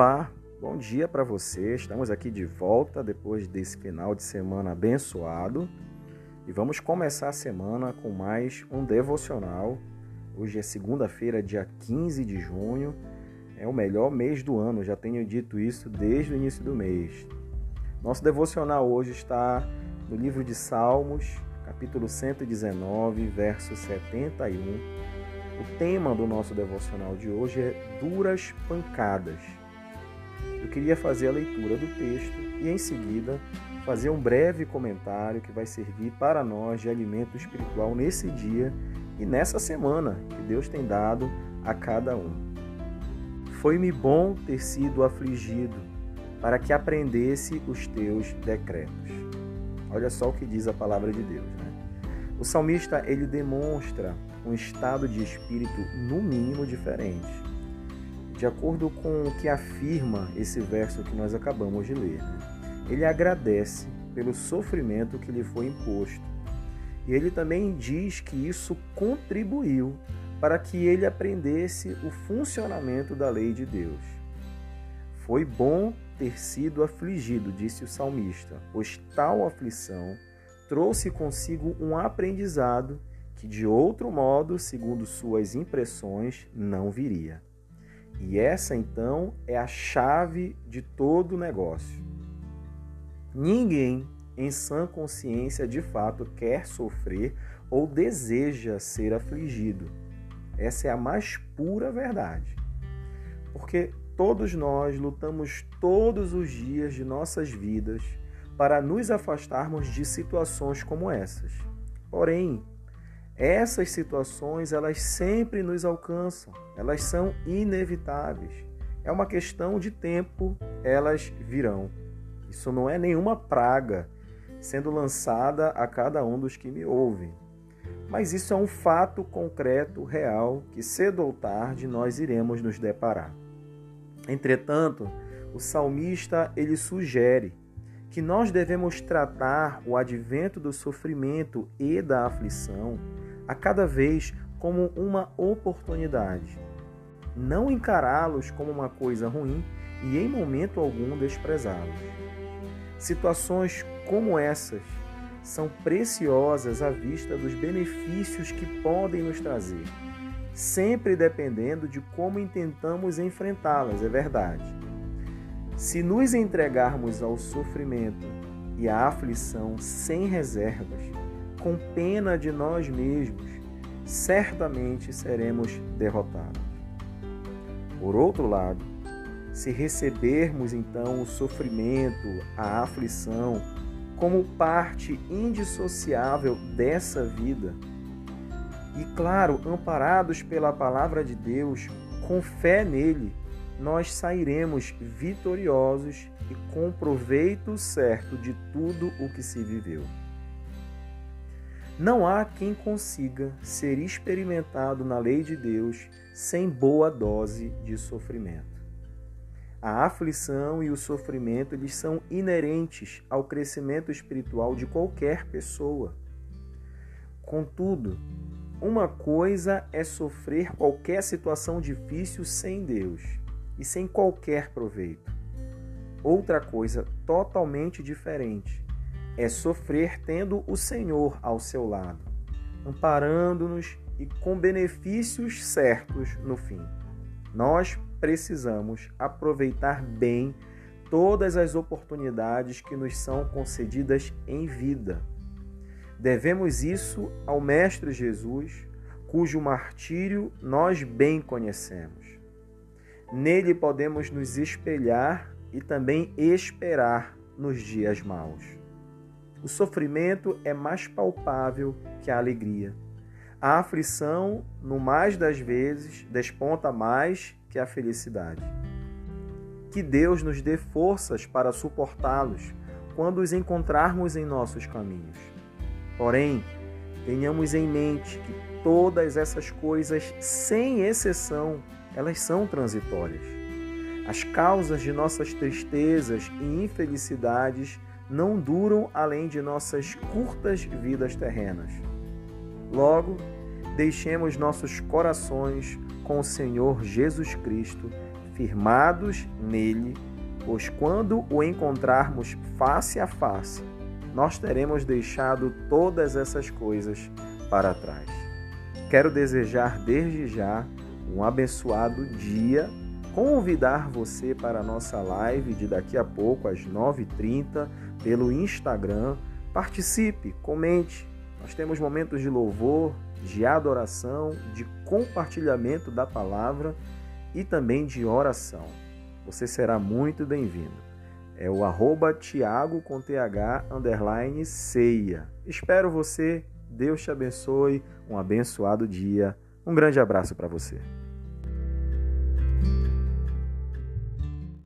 Olá, bom dia para você. Estamos aqui de volta depois desse final de semana abençoado e vamos começar a semana com mais um devocional. Hoje é segunda-feira, dia 15 de junho. É o melhor mês do ano, já tenho dito isso desde o início do mês. Nosso devocional hoje está no livro de Salmos, capítulo 119, verso 71. O tema do nosso devocional de hoje é duras pancadas eu queria fazer a leitura do texto e, em seguida, fazer um breve comentário que vai servir para nós de alimento espiritual nesse dia e nessa semana que Deus tem dado a cada um. Foi-me bom ter sido afligido para que aprendesse os teus decretos. Olha só o que diz a palavra de Deus. Né? O salmista ele demonstra um estado de espírito no mínimo diferente de acordo com o que afirma esse verso que nós acabamos de ler. Né? Ele agradece pelo sofrimento que lhe foi imposto. E ele também diz que isso contribuiu para que ele aprendesse o funcionamento da lei de Deus. Foi bom ter sido afligido, disse o salmista, pois tal aflição trouxe consigo um aprendizado que de outro modo, segundo suas impressões, não viria. E essa então é a chave de todo o negócio. Ninguém em sã consciência de fato quer sofrer ou deseja ser afligido. Essa é a mais pura verdade. Porque todos nós lutamos todos os dias de nossas vidas para nos afastarmos de situações como essas. Porém, essas situações, elas sempre nos alcançam, elas são inevitáveis. É uma questão de tempo, elas virão. Isso não é nenhuma praga sendo lançada a cada um dos que me ouvem. Mas isso é um fato concreto, real, que cedo ou tarde nós iremos nos deparar. Entretanto, o salmista ele sugere que nós devemos tratar o advento do sofrimento e da aflição a cada vez como uma oportunidade. Não encará-los como uma coisa ruim e em momento algum desprezá-los. Situações como essas são preciosas à vista dos benefícios que podem nos trazer, sempre dependendo de como intentamos enfrentá-las, é verdade. Se nos entregarmos ao sofrimento e à aflição sem reservas, com pena de nós mesmos, certamente seremos derrotados. Por outro lado, se recebermos então o sofrimento, a aflição, como parte indissociável dessa vida, e claro, amparados pela palavra de Deus, com fé nele, nós sairemos vitoriosos e com proveito certo de tudo o que se viveu. Não há quem consiga ser experimentado na lei de Deus sem boa dose de sofrimento. A aflição e o sofrimento eles são inerentes ao crescimento espiritual de qualquer pessoa. Contudo, uma coisa é sofrer qualquer situação difícil sem Deus e sem qualquer proveito. Outra coisa totalmente diferente é sofrer tendo o Senhor ao seu lado, amparando-nos e com benefícios certos no fim. Nós precisamos aproveitar bem todas as oportunidades que nos são concedidas em vida. Devemos isso ao Mestre Jesus, cujo martírio nós bem conhecemos. Nele podemos nos espelhar e também esperar nos dias maus. O sofrimento é mais palpável que a alegria. A aflição, no mais das vezes, desponta mais que a felicidade. Que Deus nos dê forças para suportá-los quando os encontrarmos em nossos caminhos. Porém, tenhamos em mente que todas essas coisas, sem exceção, elas são transitórias. As causas de nossas tristezas e infelicidades não duram além de nossas curtas vidas terrenas. Logo, deixemos nossos corações com o Senhor Jesus Cristo, firmados nele, pois quando o encontrarmos face a face, nós teremos deixado todas essas coisas para trás. Quero desejar desde já um abençoado dia, convidar você para a nossa live de daqui a pouco, às 9h30, pelo Instagram. Participe, comente. Nós temos momentos de louvor, de adoração, de compartilhamento da palavra e também de oração. Você será muito bem-vindo. É o arroba Tiago com TH underline ceia. Espero você. Deus te abençoe. Um abençoado dia. Um grande abraço para você.